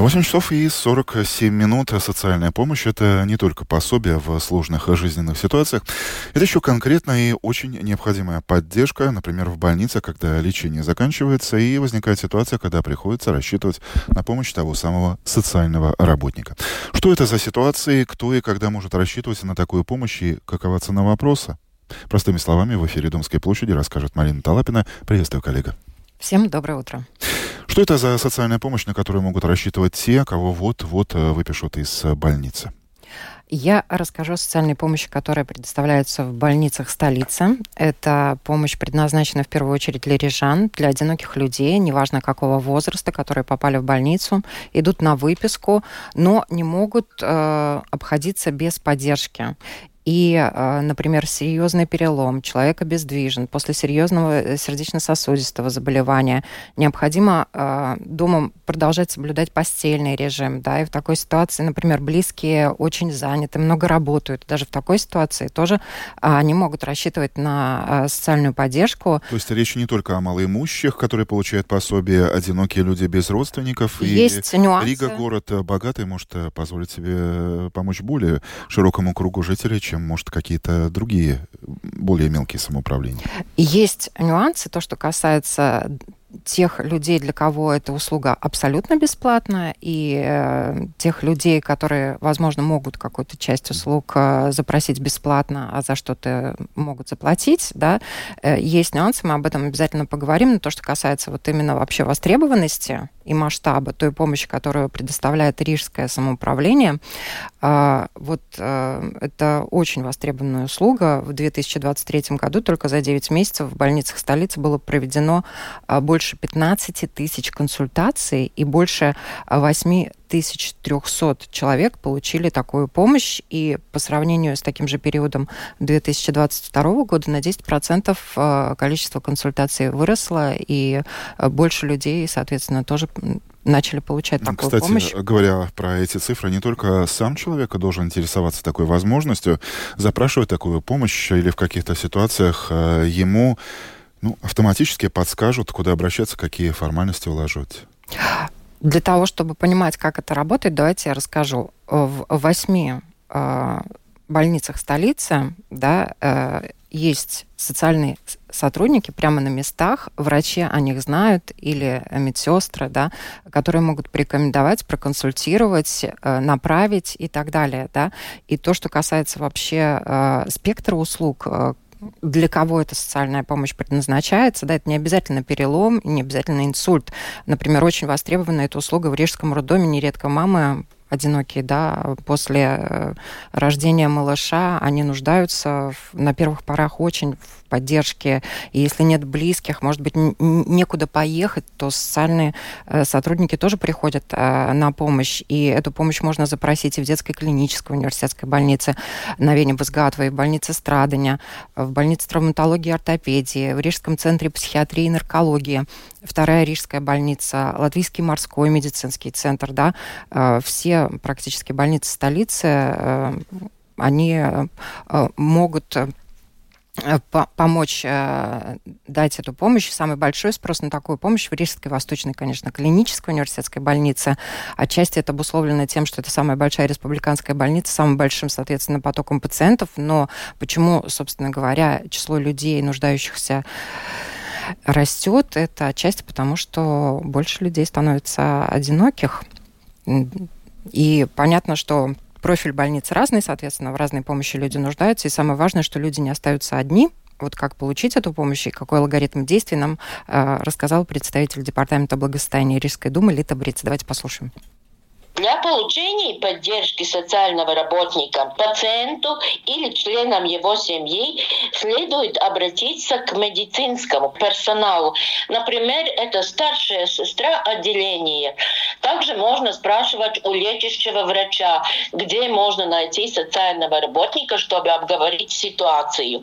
8 часов и 47 минут. Социальная помощь – это не только пособие в сложных жизненных ситуациях. Это еще конкретная и очень необходимая поддержка, например, в больнице, когда лечение заканчивается и возникает ситуация, когда приходится рассчитывать на помощь того самого социального работника. Что это за ситуации, кто и когда может рассчитывать на такую помощь и какова цена вопроса? Простыми словами, в эфире Домской площади расскажет Марина Талапина. Приветствую, коллега. Всем доброе утро. Что это за социальная помощь, на которую могут рассчитывать те, кого вот-вот э, выпишут из э, больницы? Я расскажу о социальной помощи, которая предоставляется в больницах столицы. Это помощь предназначена в первую очередь для рижан, для одиноких людей, неважно какого возраста, которые попали в больницу, идут на выписку, но не могут э, обходиться без поддержки и, а, например, серьезный перелом, человек обездвижен, после серьезного э, сердечно-сосудистого заболевания, необходимо э, дома продолжать соблюдать постельный режим, да, и в такой ситуации, например, близкие очень заняты, много работают, даже в такой ситуации тоже э, они могут рассчитывать на э, социальную поддержку. То есть речь не только о малоимущих, которые получают пособие, одинокие люди без родственников. Есть и нюансы. Рига город богатый, может позволить себе помочь более широкому кругу жителей, чем, может, какие-то другие более мелкие самоуправления? Есть нюансы, то, что касается тех людей, для кого эта услуга абсолютно бесплатная, и э, тех людей, которые, возможно, могут какую-то часть услуг э, запросить бесплатно, а за что-то могут заплатить, да, э, есть нюансы, мы об этом обязательно поговорим, но то, что касается вот именно вообще востребованности и масштаба той помощи, которую предоставляет Рижское самоуправление, э, вот э, это очень востребованная услуга. В 2023 году только за 9 месяцев в больницах столицы было проведено э, больше больше 15 тысяч консультаций и больше 8300 человек получили такую помощь. И по сравнению с таким же периодом 2022 года на 10% э, количество консультаций выросло, и э, больше людей, соответственно, тоже начали получать такую Кстати, помощь. Кстати, говоря про эти цифры, не только сам человек должен интересоваться такой возможностью, запрашивать такую помощь или в каких-то ситуациях э, ему ну, автоматически подскажут, куда обращаться, какие формальности уложить. Для того, чтобы понимать, как это работает, давайте я расскажу. В восьми э, больницах столицы да, э, есть социальные сотрудники прямо на местах, врачи о них знают или медсестры, да, которые могут порекомендовать, проконсультировать, э, направить и так далее. Да. И то, что касается вообще э, спектра услуг, э, для кого эта социальная помощь предназначается. Да, это не обязательно перелом, не обязательно инсульт. Например, очень востребована эта услуга в Рижском роддоме. Нередко мамы одинокие, да, после э, рождения малыша, они нуждаются в, на первых порах очень в поддержки. И если нет близких, может быть, некуда поехать, то социальные э, сотрудники тоже приходят э, на помощь. И эту помощь можно запросить и в детской клинической университетской больнице на Вене Базгатова, и в больнице Страдания, в больнице травматологии и ортопедии, в Рижском центре психиатрии и наркологии, вторая Рижская больница, Латвийский морской медицинский центр, да, э, практически больницы столицы, они могут Э, помочь э, дать эту помощь. Самый большой спрос на такую помощь в Рижской Восточной, конечно, клинической университетской больнице. Отчасти это обусловлено тем, что это самая большая республиканская больница самым большим, соответственно, потоком пациентов. Но почему, собственно говоря, число людей, нуждающихся растет, это отчасти потому, что больше людей становится одиноких. И понятно, что профиль больницы разный, соответственно, в разной помощи люди нуждаются. И самое важное, что люди не остаются одни, вот как получить эту помощь и какой алгоритм действий нам э, рассказал представитель Департамента благосостояния Рижской думы Лита Бриц. Давайте послушаем. Для получения поддержки социального работника пациенту или членам его семьи следует обратиться к медицинскому персоналу. Например, это старшая сестра отделения. Также можно спрашивать у лечащего врача, где можно найти социального работника, чтобы обговорить ситуацию.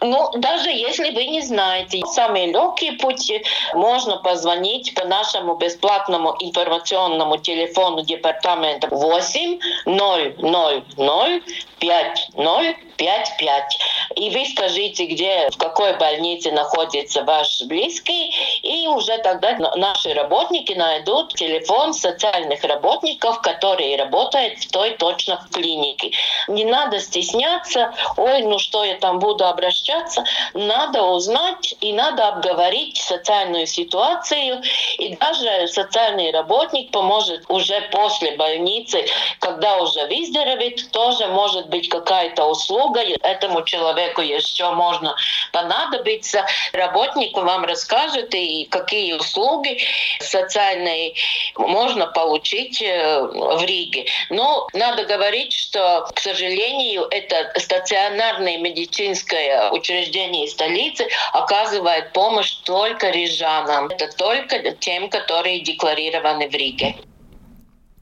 Ну, даже если вы не знаете, самый легкий путь можно позвонить по нашему бесплатному информационному телефону департамента департамента 8 0 0 0 5 0 5 5. и вы скажите, где, в какой больнице находится ваш близкий, и уже тогда наши работники найдут телефон социальных работников, которые работают в той точно в клинике. Не надо стесняться, ой, ну что я там буду обращаться. Надо узнать и надо обговорить социальную ситуацию, и даже социальный работник поможет уже после больницы, когда уже выздоровеет, тоже может быть какая-то услуга этому человеку еще можно понадобиться. Работник вам расскажет и какие услуги социальные можно получить э, в Риге. Но надо говорить, что, к сожалению, это стационарное медицинское учреждение столицы оказывает помощь только рижанам. Это только тем, которые декларированы в Риге.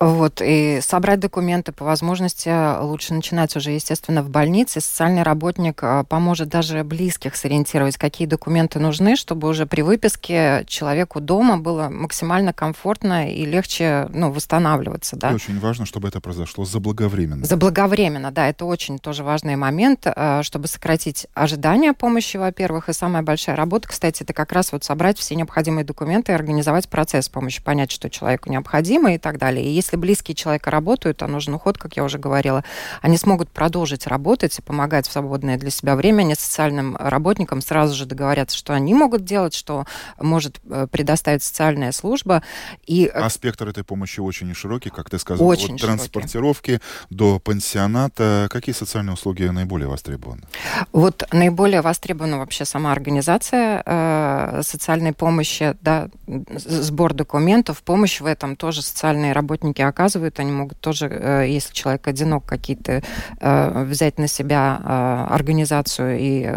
Вот, и собрать документы по возможности лучше начинать уже, естественно, в больнице. Социальный работник а, поможет даже близких сориентировать, какие документы нужны, чтобы уже при выписке человеку дома было максимально комфортно и легче ну, восстанавливаться. Да? И очень важно, чтобы это произошло заблаговременно. Заблаговременно, да, это очень тоже важный момент, а, чтобы сократить ожидания помощи, во-первых, и самая большая работа, кстати, это как раз вот собрать все необходимые документы и организовать процесс помощи, понять, что человеку необходимо и так далее. И если близкие человека работают, а нужен уход, как я уже говорила, они смогут продолжить работать и помогать в свободное для себя время. Они социальным работникам сразу же договорятся, что они могут делать, что может э, предоставить социальная служба. И... Э, а спектр этой помощи очень широкий, как ты сказала, очень от транспортировки до пансионата. Какие социальные услуги наиболее востребованы? Вот наиболее востребована вообще сама организация э, социальной помощи, да, сбор документов, помощь в этом тоже социальные работники помощники оказывают, они могут тоже, э, если человек одинок, какие-то э, взять на себя э, организацию и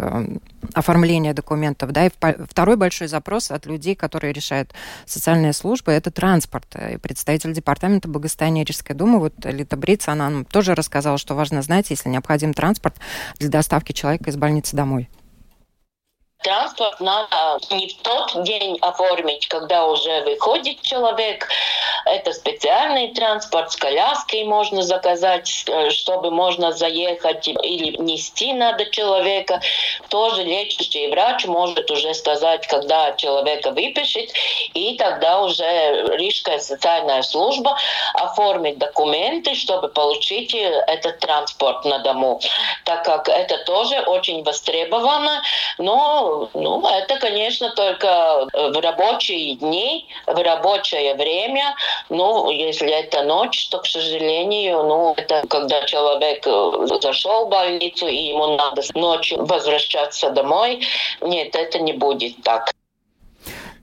оформление документов. Да, и второй большой запрос от людей, которые решают социальные службы, это транспорт. И представитель департамента благосостояния Рижской думы, вот Лита Бриц, она нам тоже рассказала, что важно знать, если необходим транспорт для доставки человека из больницы домой. Транспорт надо не в тот день оформить, когда уже выходит человек. Это специальный транспорт, с коляской можно заказать, э, чтобы можно заехать или нести надо человека. Тоже лечащий врач может уже сказать, когда человека выпишет, и тогда уже Рижская социальная служба оформит документы, чтобы получить этот транспорт на дому. Так как это тоже очень востребовано, но ну, это, конечно, только в рабочие дни, в рабочее время. Ну, если это ночь, то, к сожалению, ну, это когда человек э, зашел в больницу, и ему надо ночью возвращаться домой. Нет, это не будет так.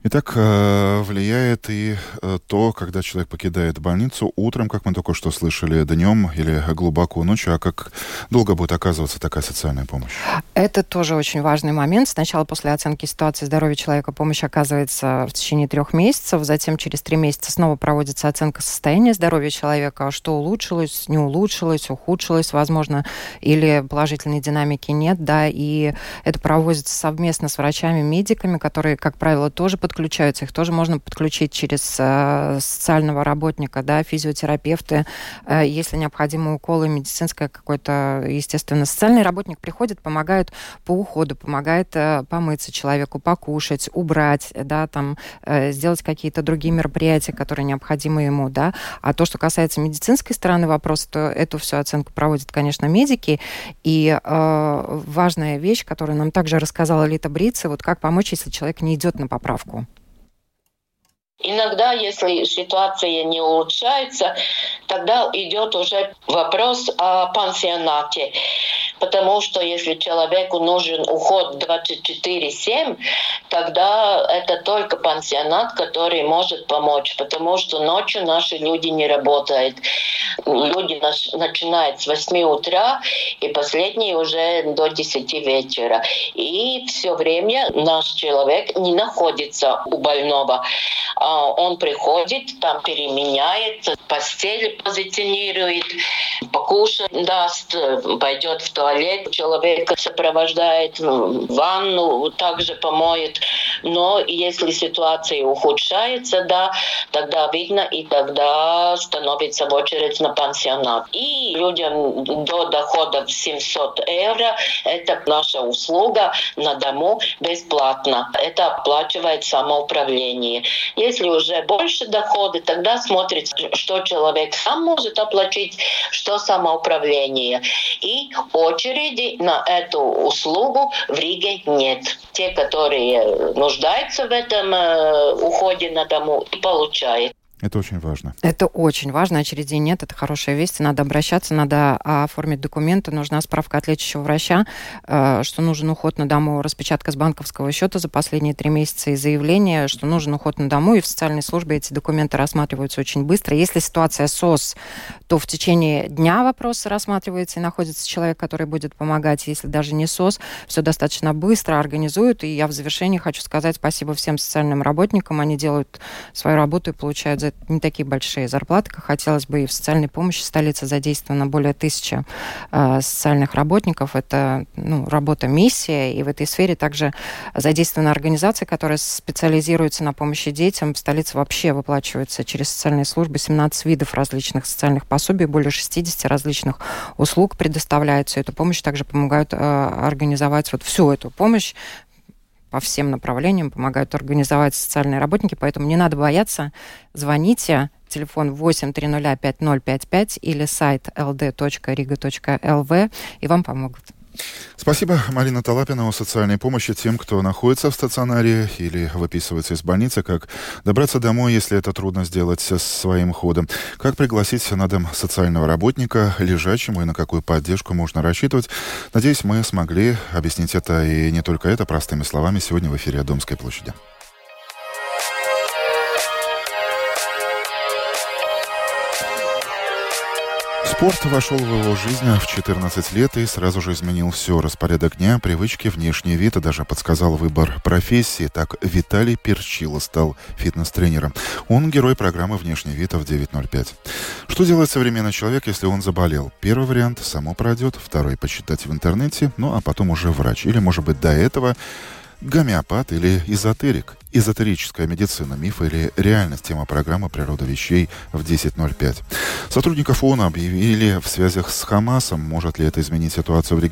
Итак, э, влияет и э, то, когда человек покидает больницу утром, как мы только что слышали, днем или глубоко ночью, а как долго будет оказываться такая социальная помощь? Это тоже очень важный момент. Сначала после оценки ситуации здоровья человека помощь оказывается в течение трех месяцев, затем через три месяца снова проводится оценка состояния здоровья человека, что улучшилось, не улучшилось, ухудшилось, возможно, или положительной динамики нет, да, и это проводится совместно с врачами, медиками, которые, как правило, тоже подключаются. Их тоже можно подключить через э, социального работника, да, физиотерапевты, э, если необходимы уколы, медицинское какое-то, естественно. Социальный работник приходит, помогает по уходу, помогает э, помыться человеку, покушать, убрать, да, там, сделать какие-то другие мероприятия, которые необходимы ему, да. А то, что касается медицинской стороны вопроса, то эту всю оценку проводят, конечно, медики. И важная вещь, которую нам также рассказала Лита Брица, вот как помочь, если человек не идет на поправку. Иногда, если ситуация не улучшается, тогда идет уже вопрос о пансионате. Потому что если человеку нужен уход 24-7, тогда это только пансионат, который может помочь. Потому что ночью наши люди не работают. Люди начинают с 8 утра и последние уже до 10 вечера. И все время наш человек не находится у больного. А он приходит, там переменяется, постель позиционирует, покушать даст, пойдет в туалет, человека сопровождает в ванну, также помоет. Но если ситуация ухудшается, да, тогда видно, и тогда становится в очередь на пансионат. И людям до дохода в 700 евро это наша услуга на дому бесплатно. Это оплачивает самоуправление. Если уже больше доходы, тогда смотрит, что человек сам может оплатить, что самоуправление. И очереди на эту услугу в Риге нет. Те, которые нуждаются в этом э, уходе на дому, получают. Это очень важно. Это очень важно. Очередей нет, это хорошая весть. Надо обращаться, надо оформить документы. Нужна справка от лечащего врача, э, что нужен уход на дому, распечатка с банковского счета за последние три месяца и заявление, что нужен уход на дому. И в социальной службе эти документы рассматриваются очень быстро. Если ситуация СОС, то в течение дня вопросы рассматриваются и находится человек, который будет помогать. Если даже не СОС, все достаточно быстро организуют. И я в завершении хочу сказать спасибо всем социальным работникам. Они делают свою работу и получают за не такие большие зарплаты, хотелось бы. И в социальной помощи столица задействовано более тысячи э, социальных работников. Это ну, работа миссия. И в этой сфере также задействована организация, которая специализируется на помощи детям. В столице вообще выплачивается через социальные службы 17 видов различных социальных пособий, более 60 различных услуг предоставляются. Эту помощь также помогают э, организовать вот всю эту помощь по всем направлениям помогают организовать социальные работники, поэтому не надо бояться. Звоните, телефон 8305055 или сайт ld.riga.lv, и вам помогут. Спасибо, Марина Талапина, о социальной помощи тем, кто находится в стационаре или выписывается из больницы, как добраться домой, если это трудно сделать своим ходом, как пригласить на дом социального работника лежачему и на какую поддержку можно рассчитывать. Надеюсь, мы смогли объяснить это и не только это простыми словами сегодня в эфире Домской площади. Спорт вошел в его жизнь в 14 лет и сразу же изменил все. Распорядок дня, привычки, внешний вид и даже подсказал выбор профессии. Так Виталий Перчило стал фитнес-тренером. Он герой программы «Внешний вид» в 9.05. Что делает современный человек, если он заболел? Первый вариант – само пройдет, второй – почитать в интернете, ну а потом уже врач. Или, может быть, до этого гомеопат или эзотерик. Эзотерическая медицина, миф или реальность. Тема программы «Природа вещей» в 10.05. Сотрудников ООН объявили в связях с Хамасом. Может ли это изменить ситуацию в регионе?